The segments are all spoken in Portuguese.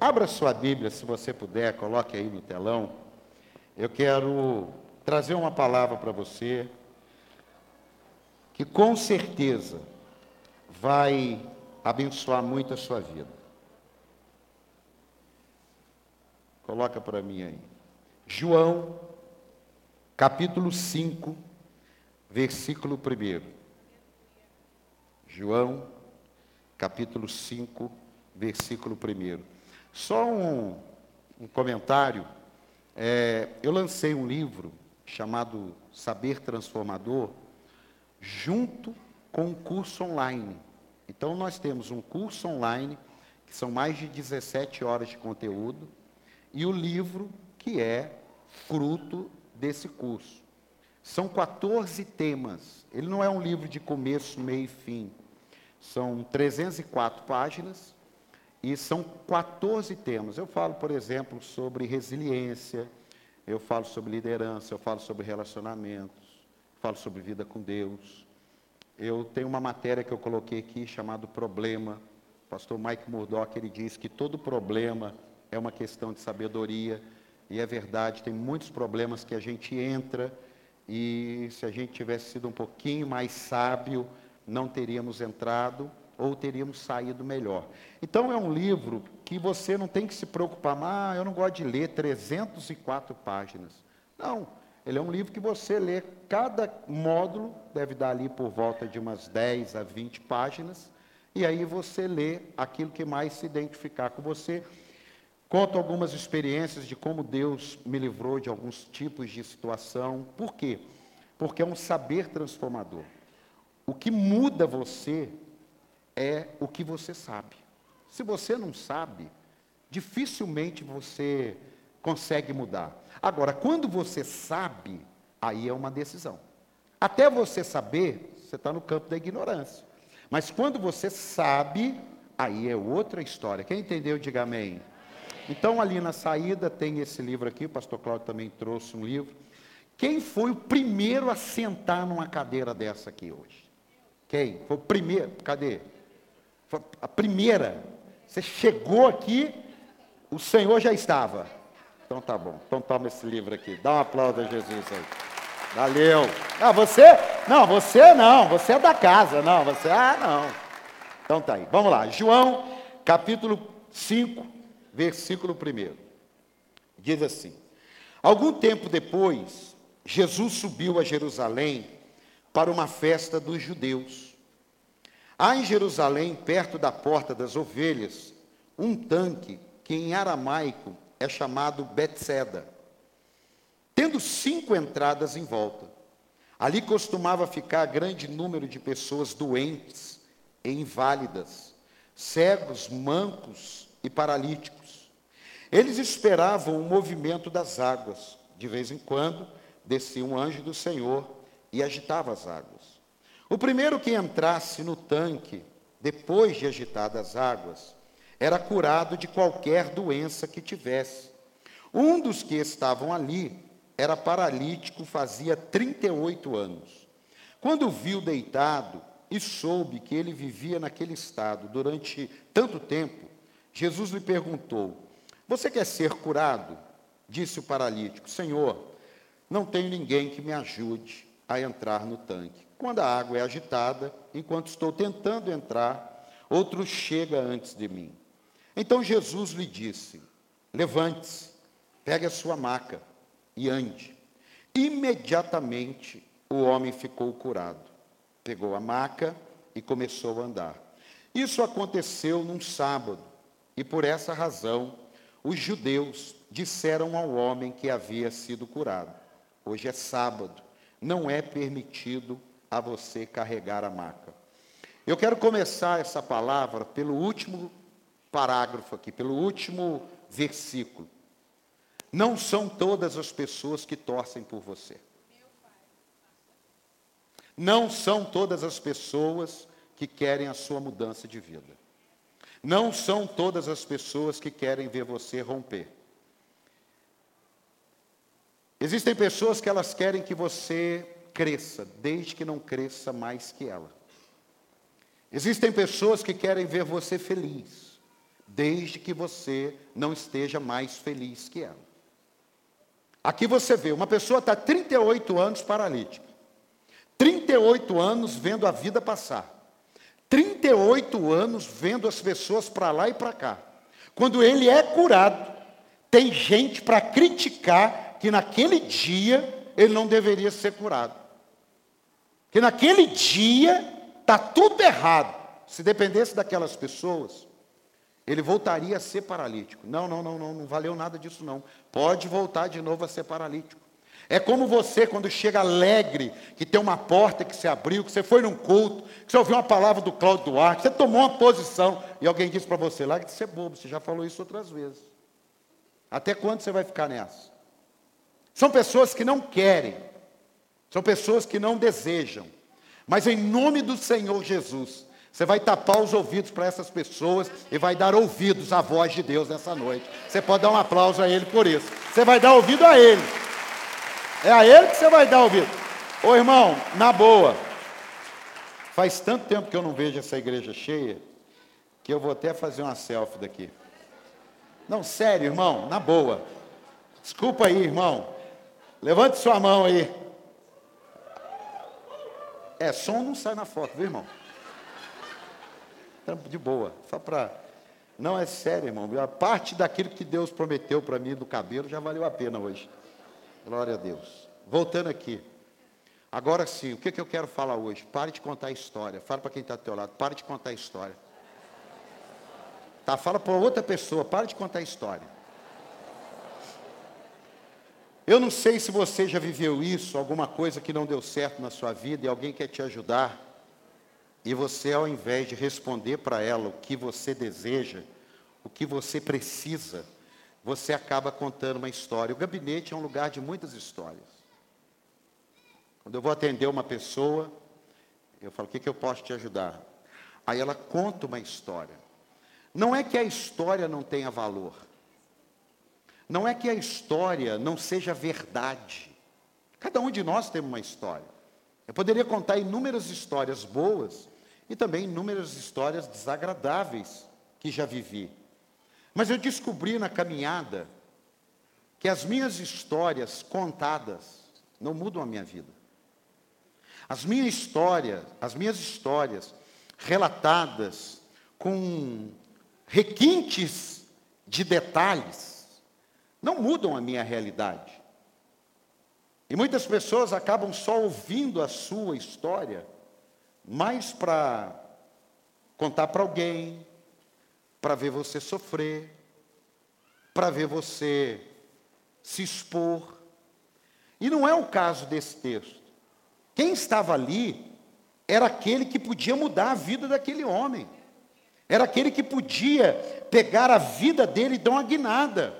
Abra sua Bíblia, se você puder, coloque aí no telão. Eu quero trazer uma palavra para você que com certeza vai abençoar muito a sua vida. Coloca para mim aí. João, capítulo 5, versículo 1. João, capítulo 5, versículo 1. Só um, um comentário. É, eu lancei um livro chamado Saber Transformador, junto com um curso online. Então, nós temos um curso online, que são mais de 17 horas de conteúdo, e o livro, que é fruto desse curso. São 14 temas. Ele não é um livro de começo, meio e fim. São 304 páginas e são 14 temas. Eu falo, por exemplo, sobre resiliência, eu falo sobre liderança, eu falo sobre relacionamentos, falo sobre vida com Deus. Eu tenho uma matéria que eu coloquei aqui chamado problema. O pastor Mike Murdock, ele diz que todo problema é uma questão de sabedoria. E é verdade, tem muitos problemas que a gente entra e se a gente tivesse sido um pouquinho mais sábio, não teríamos entrado ou teríamos saído melhor. Então é um livro que você não tem que se preocupar, ah, eu não gosto de ler 304 páginas. Não, ele é um livro que você lê, cada módulo deve dar ali por volta de umas 10 a 20 páginas, e aí você lê aquilo que mais se identificar com você. Conto algumas experiências de como Deus me livrou de alguns tipos de situação. Por quê? Porque é um saber transformador. O que muda você é o que você sabe. Se você não sabe, dificilmente você consegue mudar. Agora, quando você sabe, aí é uma decisão. Até você saber, você está no campo da ignorância. Mas quando você sabe, aí é outra história. Quem entendeu, diga amém. Então, ali na saída tem esse livro aqui, o pastor Cláudio também trouxe um livro. Quem foi o primeiro a sentar numa cadeira dessa aqui hoje? Quem? Foi o primeiro? Cadê? A primeira. Você chegou aqui, o Senhor já estava. Então tá bom. Então toma esse livro aqui. Dá um aplauso a Jesus aí. Valeu. Ah, você? Não, você não. Você é da casa. Não, você. Ah, não. Então tá aí. Vamos lá. João, capítulo 5 versículo 1. Diz assim: Algum tempo depois, Jesus subiu a Jerusalém para uma festa dos judeus. Há em Jerusalém, perto da porta das ovelhas, um tanque que em aramaico é chamado Betseda, tendo cinco entradas em volta. Ali costumava ficar grande número de pessoas doentes e inválidas, cegos, mancos e paralíticos eles esperavam o movimento das águas. De vez em quando, descia um anjo do Senhor e agitava as águas. O primeiro que entrasse no tanque, depois de agitadas as águas, era curado de qualquer doença que tivesse. Um dos que estavam ali era paralítico, fazia 38 anos. Quando viu deitado e soube que ele vivia naquele estado durante tanto tempo, Jesus lhe perguntou: você quer ser curado? Disse o paralítico: Senhor, não tenho ninguém que me ajude a entrar no tanque. Quando a água é agitada, enquanto estou tentando entrar, outro chega antes de mim. Então Jesus lhe disse: Levante-se, pegue a sua maca e ande. Imediatamente o homem ficou curado. Pegou a maca e começou a andar. Isso aconteceu num sábado, e por essa razão os judeus disseram ao homem que havia sido curado: Hoje é sábado, não é permitido a você carregar a maca. Eu quero começar essa palavra pelo último parágrafo aqui, pelo último versículo. Não são todas as pessoas que torcem por você. Não são todas as pessoas que querem a sua mudança de vida. Não são todas as pessoas que querem ver você romper. Existem pessoas que elas querem que você cresça, desde que não cresça mais que ela. Existem pessoas que querem ver você feliz, desde que você não esteja mais feliz que ela. Aqui você vê, uma pessoa está 38 anos paralítica, 38 anos vendo a vida passar, 38 anos vendo as pessoas para lá e para cá. Quando ele é curado, tem gente para criticar que naquele dia ele não deveria ser curado. Que naquele dia está tudo errado. Se dependesse daquelas pessoas, ele voltaria a ser paralítico. Não, não, não, não, não valeu nada disso não. Pode voltar de novo a ser paralítico. É como você quando chega alegre, que tem uma porta que se abriu, que você foi num culto, que você ouviu uma palavra do Cláudio Duarte, você tomou uma posição e alguém disse para você, larga de ser bobo, você já falou isso outras vezes. Até quando você vai ficar nessa? São pessoas que não querem, são pessoas que não desejam, mas em nome do Senhor Jesus, você vai tapar os ouvidos para essas pessoas e vai dar ouvidos à voz de Deus nessa noite. Você pode dar um aplauso a Ele por isso. Você vai dar ouvido a Ele. É a Ele que você vai dar ouvido. Ô irmão, na boa. Faz tanto tempo que eu não vejo essa igreja cheia que eu vou até fazer uma selfie daqui. Não, sério, irmão, na boa. Desculpa aí, irmão. Levante sua mão aí. É, som não sai na foto, viu, irmão? de boa, só para. Não é sério, irmão. A parte daquilo que Deus prometeu para mim do cabelo já valeu a pena hoje. Glória a Deus. Voltando aqui. Agora sim, o que, que eu quero falar hoje? Pare de contar a história. Fala para quem está do teu lado. Pare de contar a história. Tá, fala para outra pessoa. Pare de contar a história. Eu não sei se você já viveu isso, alguma coisa que não deu certo na sua vida e alguém quer te ajudar. E você, ao invés de responder para ela o que você deseja, o que você precisa, você acaba contando uma história. O gabinete é um lugar de muitas histórias. Quando eu vou atender uma pessoa, eu falo: o que, que eu posso te ajudar? Aí ela conta uma história. Não é que a história não tenha valor. Não é que a história não seja verdade. Cada um de nós tem uma história. Eu poderia contar inúmeras histórias boas e também inúmeras histórias desagradáveis que já vivi. Mas eu descobri na caminhada que as minhas histórias contadas não mudam a minha vida. As minhas histórias, as minhas histórias relatadas com requintes de detalhes não mudam a minha realidade. E muitas pessoas acabam só ouvindo a sua história mais para contar para alguém, para ver você sofrer, para ver você se expor. E não é o caso desse texto. Quem estava ali era aquele que podia mudar a vida daquele homem. Era aquele que podia pegar a vida dele e dar uma guinada.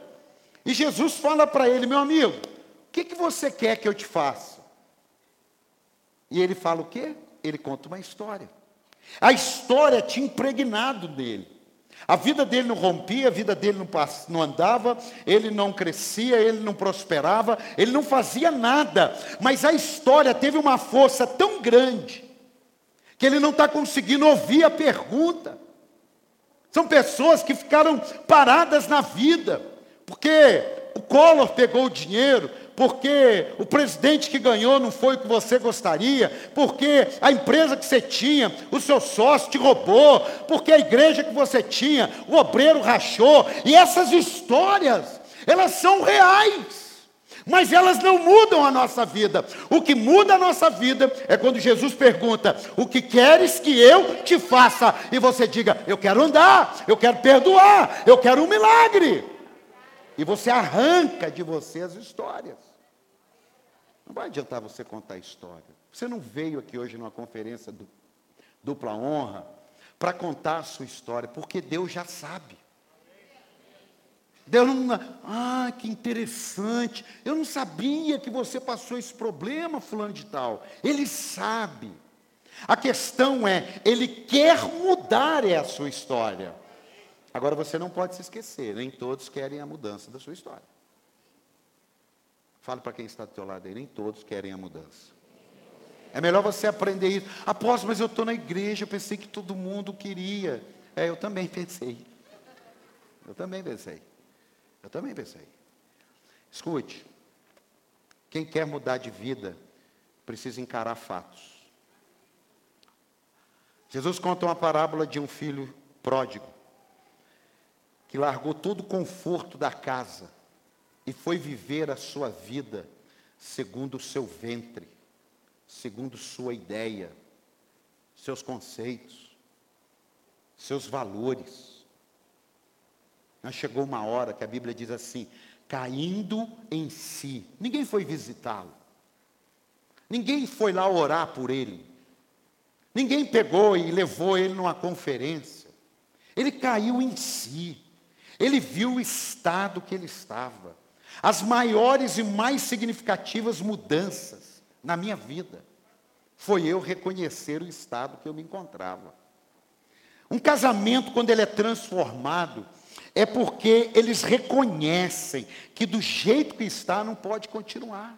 E Jesus fala para ele, meu amigo, o que, que você quer que eu te faça? E ele fala o quê? ele conta uma história. A história tinha impregnado dele. A vida dele não rompia, a vida dele não, não andava, ele não crescia, ele não prosperava, ele não fazia nada. Mas a história teve uma força tão grande que ele não está conseguindo ouvir a pergunta. São pessoas que ficaram paradas na vida, porque o Collor pegou o dinheiro, porque o presidente que ganhou não foi o que você gostaria, porque a empresa que você tinha, o seu sócio te roubou, porque a igreja que você tinha, o obreiro rachou, e essas histórias, elas são reais. Mas elas não mudam a nossa vida. O que muda a nossa vida é quando Jesus pergunta: O que queres que eu te faça? E você diga: Eu quero andar, eu quero perdoar, eu quero um milagre. E você arranca de você as histórias. Não vai adiantar você contar história. Você não veio aqui hoje numa conferência do, dupla honra para contar a sua história, porque Deus já sabe. Deus não. Ah, que interessante. Eu não sabia que você passou esse problema, fulano de tal. Ele sabe. A questão é, ele quer mudar a sua história. Agora você não pode se esquecer, nem todos querem a mudança da sua história. Fale para quem está do teu lado aí, nem todos querem a mudança. É melhor você aprender isso. Após, mas eu estou na igreja, eu pensei que todo mundo queria. É, eu também pensei. Eu também pensei. Eu também pensei. Escute. Quem quer mudar de vida precisa encarar fatos. Jesus conta uma parábola de um filho pródigo que largou todo o conforto da casa e foi viver a sua vida segundo o seu ventre, segundo sua ideia, seus conceitos, seus valores. Mas chegou uma hora que a Bíblia diz assim: caindo em si. Ninguém foi visitá-lo. Ninguém foi lá orar por ele. Ninguém pegou e levou ele numa conferência. Ele caiu em si. Ele viu o estado que ele estava. As maiores e mais significativas mudanças na minha vida foi eu reconhecer o estado que eu me encontrava. Um casamento, quando ele é transformado, é porque eles reconhecem que do jeito que está não pode continuar.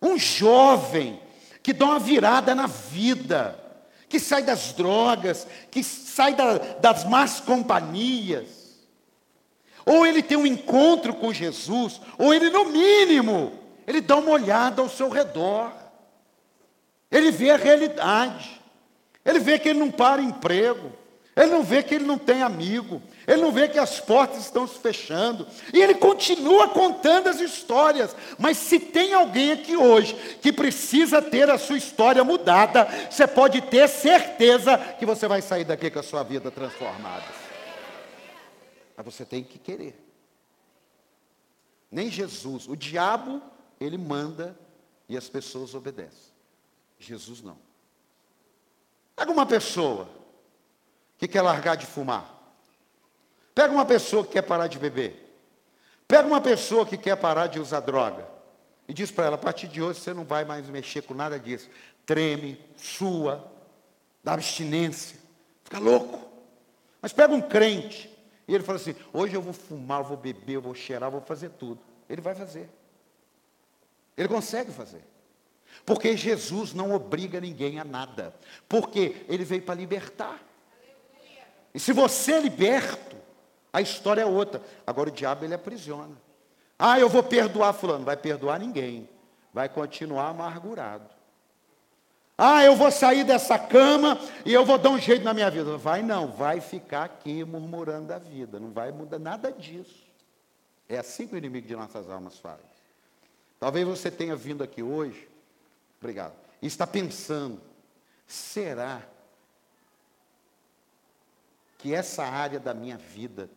Um jovem que dá uma virada na vida, que sai das drogas, que sai da, das más companhias, ou ele tem um encontro com Jesus, ou ele, no mínimo, ele dá uma olhada ao seu redor, ele vê a realidade, ele vê que ele não para emprego, ele não vê que ele não tem amigo, ele não vê que as portas estão se fechando, e ele continua contando as histórias. Mas se tem alguém aqui hoje que precisa ter a sua história mudada, você pode ter certeza que você vai sair daqui com a sua vida transformada. Mas você tem que querer. Nem Jesus, o diabo, ele manda e as pessoas obedecem. Jesus não. Pega uma pessoa que quer largar de fumar. Pega uma pessoa que quer parar de beber. Pega uma pessoa que quer parar de usar droga. E diz para ela: a partir de hoje você não vai mais mexer com nada disso. Treme, sua, dá abstinência, fica louco. Mas pega um crente e ele fala assim: hoje eu vou fumar, eu vou beber, eu vou cheirar, eu vou fazer tudo. Ele vai fazer. Ele consegue fazer. Porque Jesus não obriga ninguém a nada. Porque ele veio para libertar. E se você é liberto, a história é outra. Agora o diabo ele aprisiona. Ah, eu vou perdoar fulano. Vai perdoar ninguém. Vai continuar amargurado. Ah, eu vou sair dessa cama e eu vou dar um jeito na minha vida. Vai não, vai ficar aqui murmurando da vida. Não vai mudar nada disso. É assim que o inimigo de nossas almas faz. Talvez você tenha vindo aqui hoje, obrigado, e está pensando, será que essa área da minha vida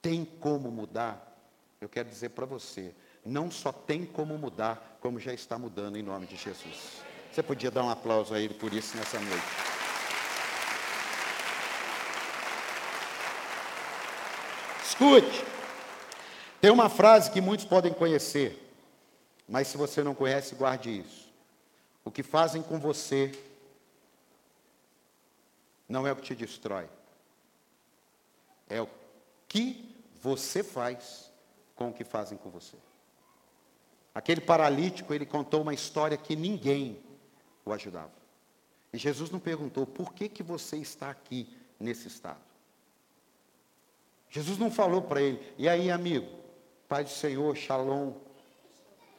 tem como mudar, eu quero dizer para você, não só tem como mudar, como já está mudando em nome de Jesus. Você podia dar um aplauso a ele por isso nessa noite. Escute, tem uma frase que muitos podem conhecer, mas se você não conhece, guarde isso. O que fazem com você não é o que te destrói, é o que você faz com o que fazem com você. Aquele paralítico, ele contou uma história que ninguém o ajudava. E Jesus não perguntou, por que, que você está aqui nesse estado? Jesus não falou para ele, e aí, amigo, Pai do Senhor, Shalom,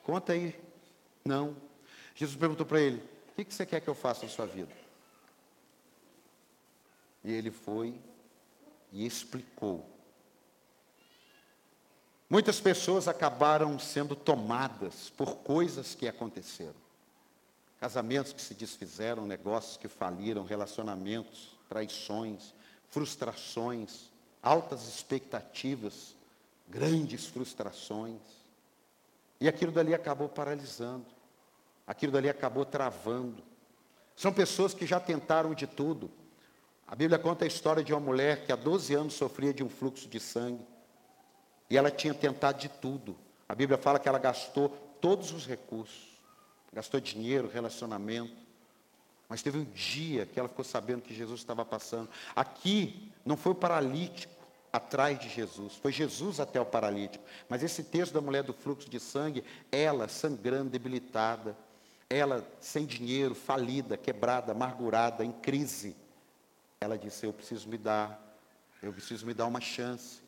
conta aí. Não. Jesus perguntou para ele, o que, que você quer que eu faça na sua vida? E ele foi e explicou Muitas pessoas acabaram sendo tomadas por coisas que aconteceram. Casamentos que se desfizeram, negócios que faliram, relacionamentos, traições, frustrações, altas expectativas, grandes frustrações. E aquilo dali acabou paralisando. Aquilo dali acabou travando. São pessoas que já tentaram de tudo. A Bíblia conta a história de uma mulher que há 12 anos sofria de um fluxo de sangue. E ela tinha tentado de tudo. A Bíblia fala que ela gastou todos os recursos. Gastou dinheiro, relacionamento. Mas teve um dia que ela ficou sabendo que Jesus estava passando. Aqui não foi o paralítico atrás de Jesus, foi Jesus até o paralítico. Mas esse texto da mulher do fluxo de sangue, ela sangrando, debilitada, ela sem dinheiro, falida, quebrada, amargurada, em crise. Ela disse: Eu preciso me dar, eu preciso me dar uma chance.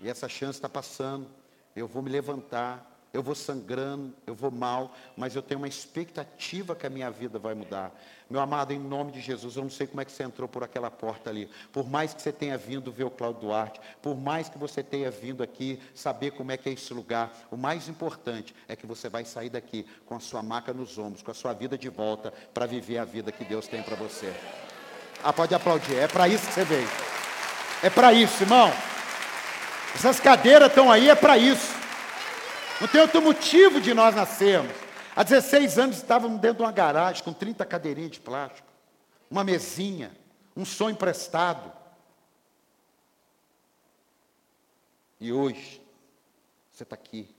E essa chance está passando. Eu vou me levantar, eu vou sangrando, eu vou mal, mas eu tenho uma expectativa que a minha vida vai mudar. Meu amado, em nome de Jesus, eu não sei como é que você entrou por aquela porta ali. Por mais que você tenha vindo ver o Cláudio Duarte, por mais que você tenha vindo aqui saber como é que é esse lugar, o mais importante é que você vai sair daqui com a sua maca nos ombros, com a sua vida de volta para viver a vida que Deus tem para você. Ah, pode aplaudir. É para isso que você veio. É para isso, irmão. Essas cadeiras estão aí, é para isso. Não tem outro motivo de nós nascermos. Há 16 anos estávamos dentro de uma garagem com 30 cadeirinhas de plástico, uma mesinha, um som emprestado. E hoje, você está aqui.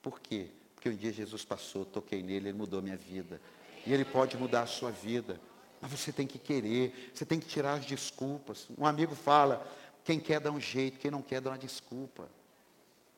Por quê? Porque um dia Jesus passou, toquei nele, ele mudou minha vida. E ele pode mudar a sua vida. Mas você tem que querer, você tem que tirar as desculpas. Um amigo fala: quem quer dá um jeito, quem não quer dá uma desculpa.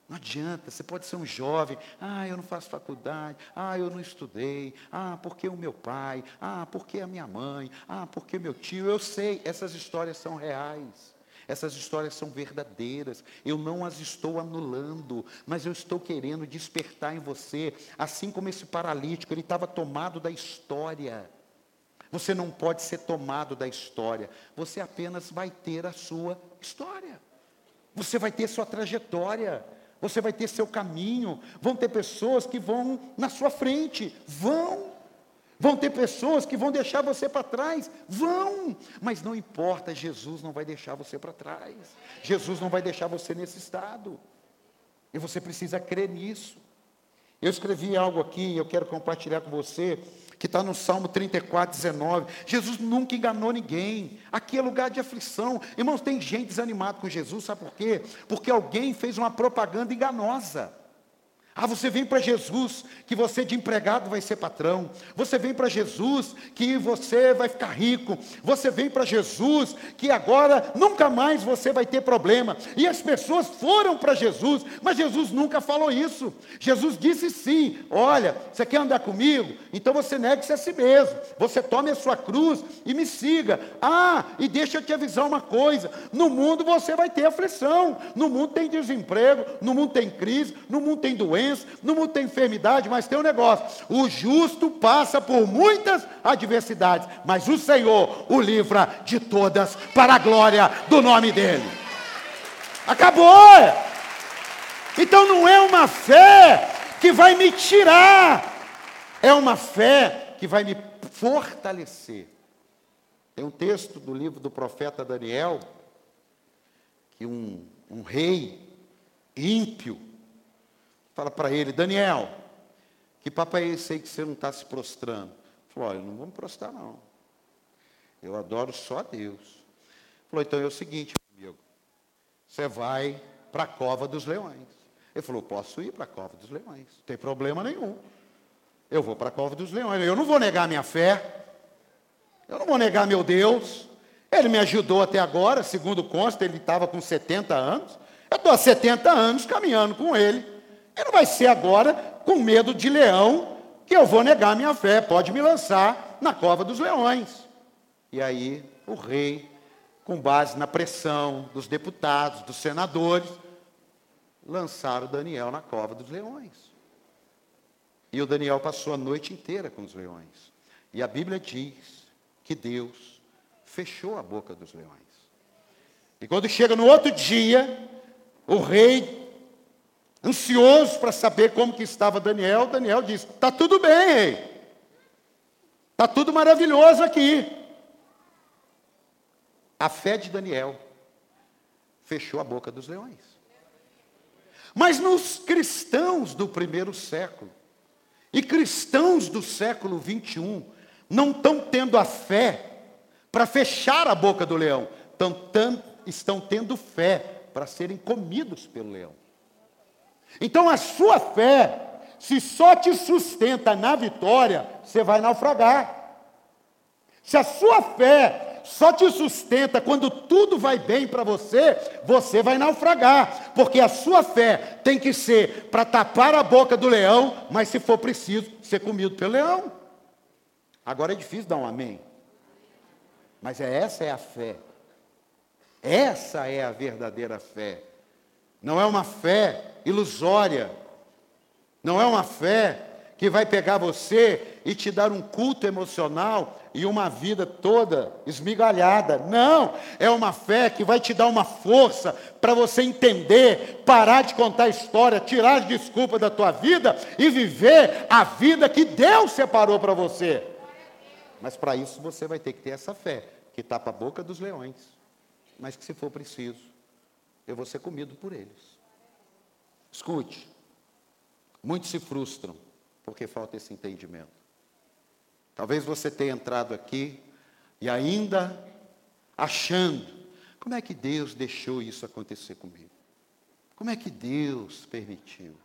Não adianta, você pode ser um jovem, ah, eu não faço faculdade, ah, eu não estudei, ah, porque o meu pai, ah, porque a minha mãe, ah, porque meu tio, eu sei, essas histórias são reais. Essas histórias são verdadeiras. Eu não as estou anulando, mas eu estou querendo despertar em você, assim como esse paralítico, ele estava tomado da história. Você não pode ser tomado da história. Você apenas vai ter a sua história. Você vai ter sua trajetória. Você vai ter seu caminho. Vão ter pessoas que vão na sua frente. Vão. Vão ter pessoas que vão deixar você para trás. Vão. Mas não importa, Jesus não vai deixar você para trás. Jesus não vai deixar você nesse estado. E você precisa crer nisso. Eu escrevi algo aqui, eu quero compartilhar com você que está no Salmo 34, 19. Jesus nunca enganou ninguém. Aqui é lugar de aflição. Irmãos, tem gente desanimada com Jesus, sabe por quê? Porque alguém fez uma propaganda enganosa. Ah, você vem para Jesus que você de empregado vai ser patrão. Você vem para Jesus que você vai ficar rico. Você vem para Jesus que agora nunca mais você vai ter problema. E as pessoas foram para Jesus, mas Jesus nunca falou isso. Jesus disse sim: olha, você quer andar comigo? Então você negue-se a si mesmo. Você tome a sua cruz e me siga. Ah, e deixa eu te avisar uma coisa: no mundo você vai ter aflição. No mundo tem desemprego, no mundo tem crise, no mundo tem doença doença, no mundo tem enfermidade, mas tem um negócio: o justo passa por muitas adversidades, mas o Senhor o livra de todas para a glória do nome dEle. Acabou! Então não é uma fé que vai me tirar, é uma fé que vai me fortalecer. Tem um texto do livro do profeta Daniel, que um, um rei ímpio, Fala para ele, Daniel, que papo é esse aí que você não está se prostrando? Falou, olha, não vou me prostrar não. Eu adoro só a Deus. Falou, então é o seguinte, amigo, você vai para a cova dos leões. Ele falou, posso ir para a cova dos leões, não tem problema nenhum. Eu vou para a cova dos leões. Eu não vou negar minha fé. Eu não vou negar meu Deus. Ele me ajudou até agora, segundo consta, ele estava com 70 anos. Eu estou há 70 anos caminhando com ele. E não vai ser agora com medo de leão que eu vou negar minha fé. Pode me lançar na cova dos leões. E aí o rei, com base na pressão dos deputados, dos senadores, lançaram Daniel na cova dos leões. E o Daniel passou a noite inteira com os leões. E a Bíblia diz que Deus fechou a boca dos leões. E quando chega no outro dia, o rei ansioso para saber como que estava Daniel, Daniel disse: "Tá tudo bem, rei. Tá tudo maravilhoso aqui." A fé de Daniel fechou a boca dos leões. Mas nos cristãos do primeiro século e cristãos do século 21 não estão tendo a fé para fechar a boca do leão, tão, estão tendo fé para serem comidos pelo leão. Então a sua fé, se só te sustenta na vitória, você vai naufragar. Se a sua fé só te sustenta quando tudo vai bem para você, você vai naufragar, porque a sua fé tem que ser para tapar a boca do leão, mas se for preciso, ser comido pelo leão. Agora é difícil dar um amém. Mas é essa é a fé. Essa é a verdadeira fé. Não é uma fé ilusória. Não é uma fé que vai pegar você e te dar um culto emocional e uma vida toda esmigalhada. Não, é uma fé que vai te dar uma força para você entender, parar de contar história, tirar as desculpas da tua vida e viver a vida que Deus separou para você. Mas para isso você vai ter que ter essa fé, que tapa a boca dos leões, mas que se for preciso, eu vou ser comido por eles. Escute, muitos se frustram porque falta esse entendimento. Talvez você tenha entrado aqui e ainda achando, como é que Deus deixou isso acontecer comigo? Como é que Deus permitiu?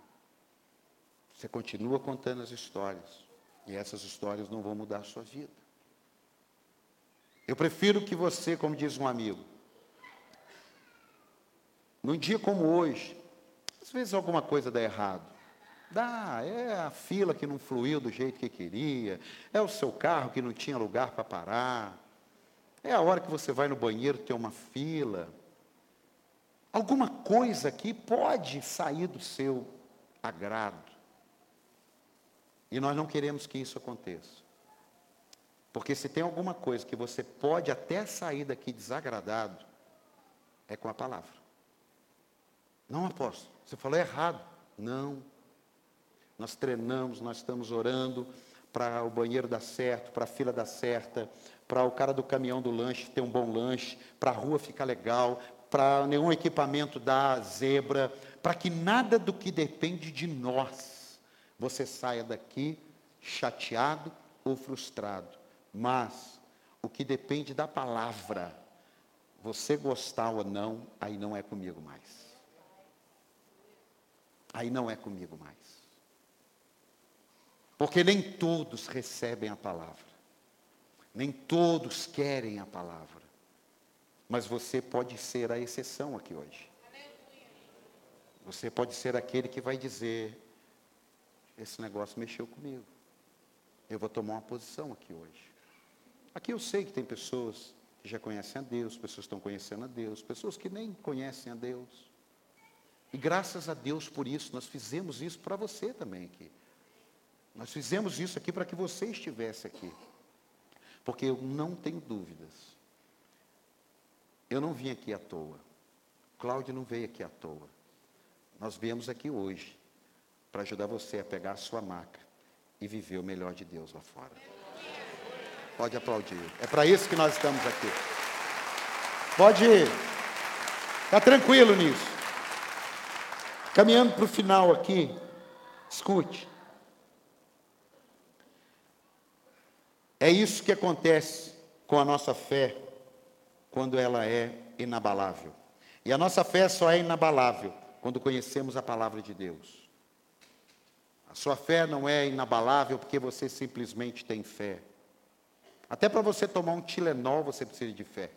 Você continua contando as histórias, e essas histórias não vão mudar a sua vida. Eu prefiro que você, como diz um amigo, num dia como hoje, às vezes alguma coisa dá errado. Dá, é a fila que não fluiu do jeito que queria, é o seu carro que não tinha lugar para parar, é a hora que você vai no banheiro tem uma fila. Alguma coisa aqui pode sair do seu agrado. E nós não queremos que isso aconteça. Porque se tem alguma coisa que você pode até sair daqui desagradado, é com a palavra. Não, apóstolo, você falou errado. Não. Nós treinamos, nós estamos orando para o banheiro dar certo, para a fila dar certa, para o cara do caminhão do lanche ter um bom lanche, para a rua ficar legal, para nenhum equipamento dar zebra, para que nada do que depende de nós você saia daqui chateado ou frustrado. Mas o que depende da palavra, você gostar ou não, aí não é comigo mais. Aí não é comigo mais. Porque nem todos recebem a palavra. Nem todos querem a palavra. Mas você pode ser a exceção aqui hoje. Você pode ser aquele que vai dizer: esse negócio mexeu comigo. Eu vou tomar uma posição aqui hoje. Aqui eu sei que tem pessoas que já conhecem a Deus, pessoas que estão conhecendo a Deus, pessoas que nem conhecem a Deus. E graças a Deus por isso, nós fizemos isso para você também aqui. Nós fizemos isso aqui para que você estivesse aqui. Porque eu não tenho dúvidas. Eu não vim aqui à toa. Cláudio não veio aqui à toa. Nós viemos aqui hoje para ajudar você a pegar a sua maca e viver o melhor de Deus lá fora. Pode aplaudir. É para isso que nós estamos aqui. Pode ir. Está tranquilo nisso. Caminhando para o final aqui, escute. É isso que acontece com a nossa fé quando ela é inabalável. E a nossa fé só é inabalável quando conhecemos a palavra de Deus. A sua fé não é inabalável porque você simplesmente tem fé. Até para você tomar um Tilenol você precisa de fé.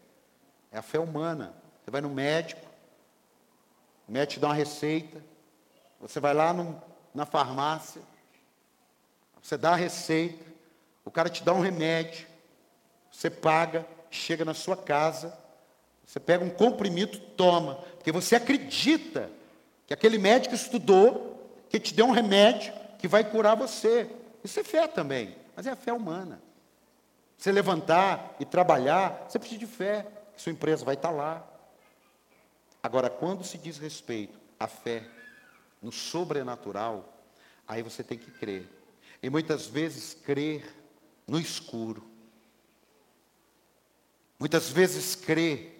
É a fé humana. Você vai no médico, o médico te dá uma receita, você vai lá no, na farmácia, você dá a receita, o cara te dá um remédio, você paga, chega na sua casa, você pega um comprimido, toma, porque você acredita que aquele médico estudou, que te deu um remédio que vai curar você. Isso é fé também, mas é a fé humana. Você levantar e trabalhar, você precisa de fé, que sua empresa vai estar lá. Agora, quando se diz respeito à fé no sobrenatural, aí você tem que crer. E muitas vezes crer no escuro. Muitas vezes crê,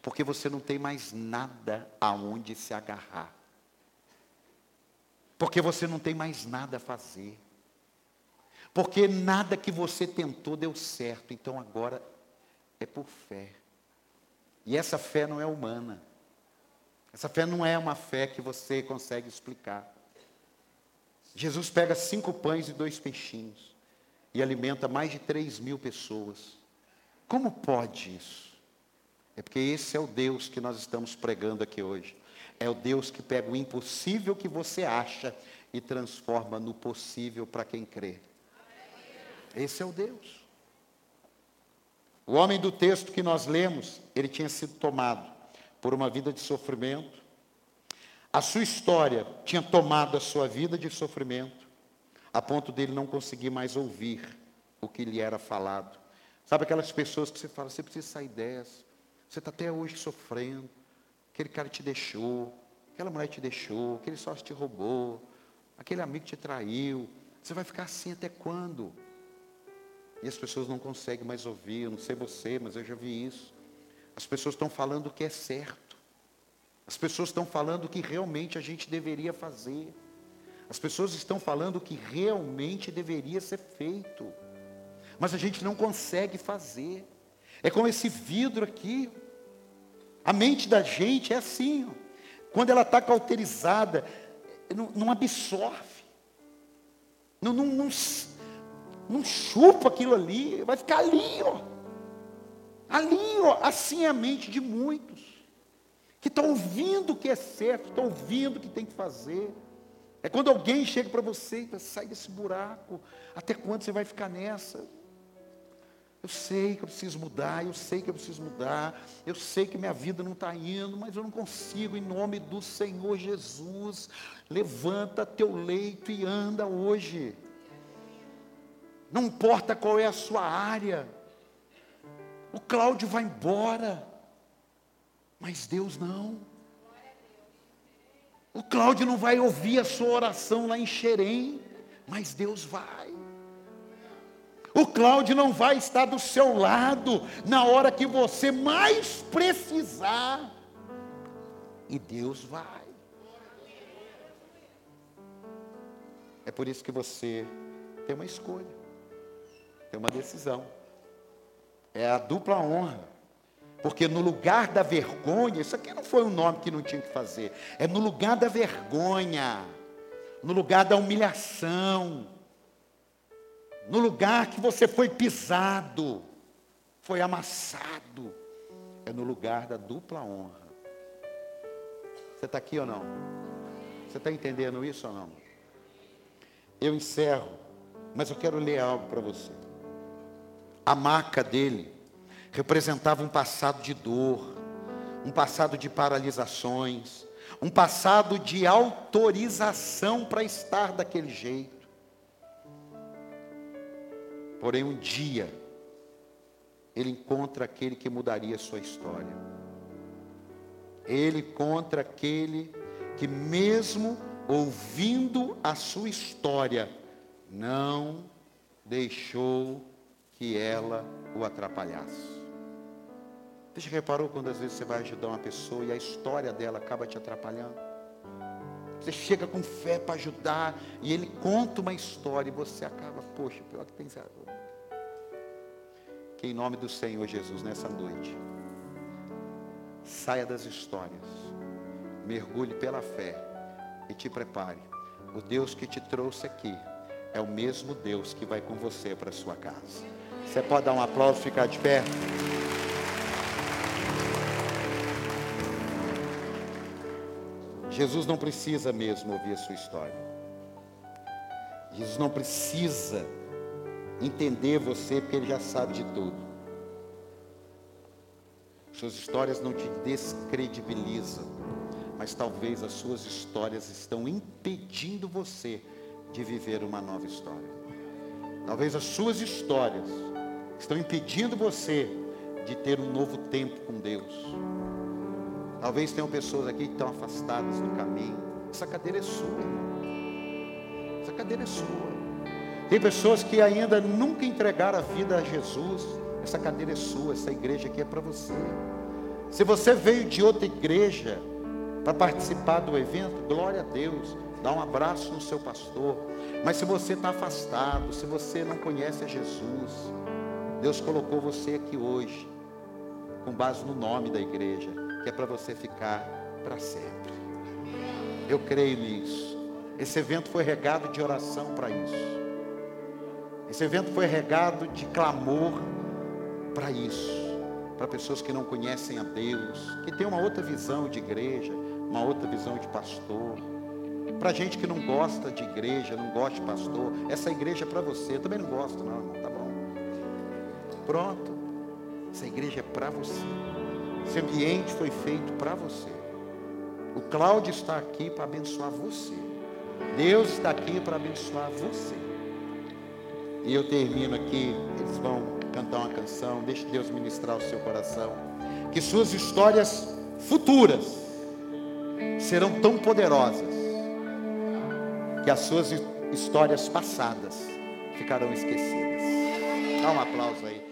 porque você não tem mais nada aonde se agarrar. Porque você não tem mais nada a fazer. Porque nada que você tentou deu certo, então agora é por fé. E essa fé não é humana. Essa fé não é uma fé que você consegue explicar. Jesus pega cinco pães e dois peixinhos e alimenta mais de 3 mil pessoas. Como pode isso? É porque esse é o Deus que nós estamos pregando aqui hoje. É o Deus que pega o impossível que você acha e transforma no possível para quem crê. Esse é o Deus. O homem do texto que nós lemos, ele tinha sido tomado por uma vida de sofrimento. A sua história tinha tomado a sua vida de sofrimento, a ponto dele não conseguir mais ouvir o que lhe era falado. Sabe aquelas pessoas que você fala, você precisa sair dessa, você está até hoje sofrendo, aquele cara te deixou, aquela mulher te deixou, aquele sócio te roubou, aquele amigo te traiu, você vai ficar assim até quando? E as pessoas não conseguem mais ouvir, eu não sei você, mas eu já vi isso. As pessoas estão falando o que é certo. As pessoas estão falando o que realmente a gente deveria fazer. As pessoas estão falando o que realmente deveria ser feito. Mas a gente não consegue fazer. É como esse vidro aqui. A mente da gente é assim. Ó. Quando ela está cauterizada, não, não absorve. Não, não, não, não chupa aquilo ali. Vai ficar ali, ó. Ali, ó. Assim é a mente de muitos que estão ouvindo o que é certo, estão ouvindo o que tem que fazer. É quando alguém chega para você e fala, sai desse buraco, até quando você vai ficar nessa? Eu sei que eu preciso mudar, eu sei que eu preciso mudar, eu sei que minha vida não está indo, mas eu não consigo, em nome do Senhor Jesus. Levanta teu leito e anda hoje. Não importa qual é a sua área. O Cláudio vai embora. Mas Deus não. O Cláudio não vai ouvir a sua oração lá em Xerém, mas Deus vai. O Cláudio não vai estar do seu lado na hora que você mais precisar. E Deus vai. É por isso que você tem uma escolha, tem uma decisão. É a dupla honra. Porque no lugar da vergonha, isso aqui não foi um nome que não tinha que fazer, é no lugar da vergonha, no lugar da humilhação, no lugar que você foi pisado, foi amassado, é no lugar da dupla honra. Você está aqui ou não? Você está entendendo isso ou não? Eu encerro, mas eu quero ler algo para você. A marca dele representava um passado de dor, um passado de paralisações, um passado de autorização para estar daquele jeito. Porém, um dia, ele encontra aquele que mudaria a sua história. Ele encontra aquele que, mesmo ouvindo a sua história, não deixou que ela o atrapalhasse. Você já reparou quando às vezes você vai ajudar uma pessoa e a história dela acaba te atrapalhando? Você chega com fé para ajudar e ele conta uma história e você acaba, poxa, pior que tem Que em nome do Senhor Jesus, nessa noite, saia das histórias, mergulhe pela fé e te prepare. O Deus que te trouxe aqui é o mesmo Deus que vai com você para sua casa. Você pode dar um aplauso, ficar de pé? Jesus não precisa mesmo ouvir a sua história. Jesus não precisa entender você, porque ele já sabe de tudo. Suas histórias não te descredibilizam, mas talvez as suas histórias estão impedindo você de viver uma nova história. Talvez as suas histórias estão impedindo você de ter um novo tempo com Deus. Talvez tenham pessoas aqui que estão afastadas do caminho. Essa cadeira é sua. Essa cadeira é sua. Tem pessoas que ainda nunca entregaram a vida a Jesus. Essa cadeira é sua, essa igreja aqui é para você. Se você veio de outra igreja para participar do evento, glória a Deus. Dá um abraço no seu pastor. Mas se você está afastado, se você não conhece a Jesus, Deus colocou você aqui hoje, com base no nome da igreja que é para você ficar para sempre. Eu creio nisso. Esse evento foi regado de oração para isso. Esse evento foi regado de clamor para isso. Para pessoas que não conhecem a Deus, que tem uma outra visão de igreja, uma outra visão de pastor. Para gente que não gosta de igreja, não gosta de pastor, essa igreja é para você. Eu também não gosto, não, irmão? Pronto. Essa igreja é para você. Esse ambiente foi feito para você. O Cláudio está aqui para abençoar você. Deus está aqui para abençoar você. E eu termino aqui, eles vão cantar uma canção, deixe Deus ministrar o seu coração. Que suas histórias futuras serão tão poderosas que as suas histórias passadas ficarão esquecidas. Dá um aplauso aí.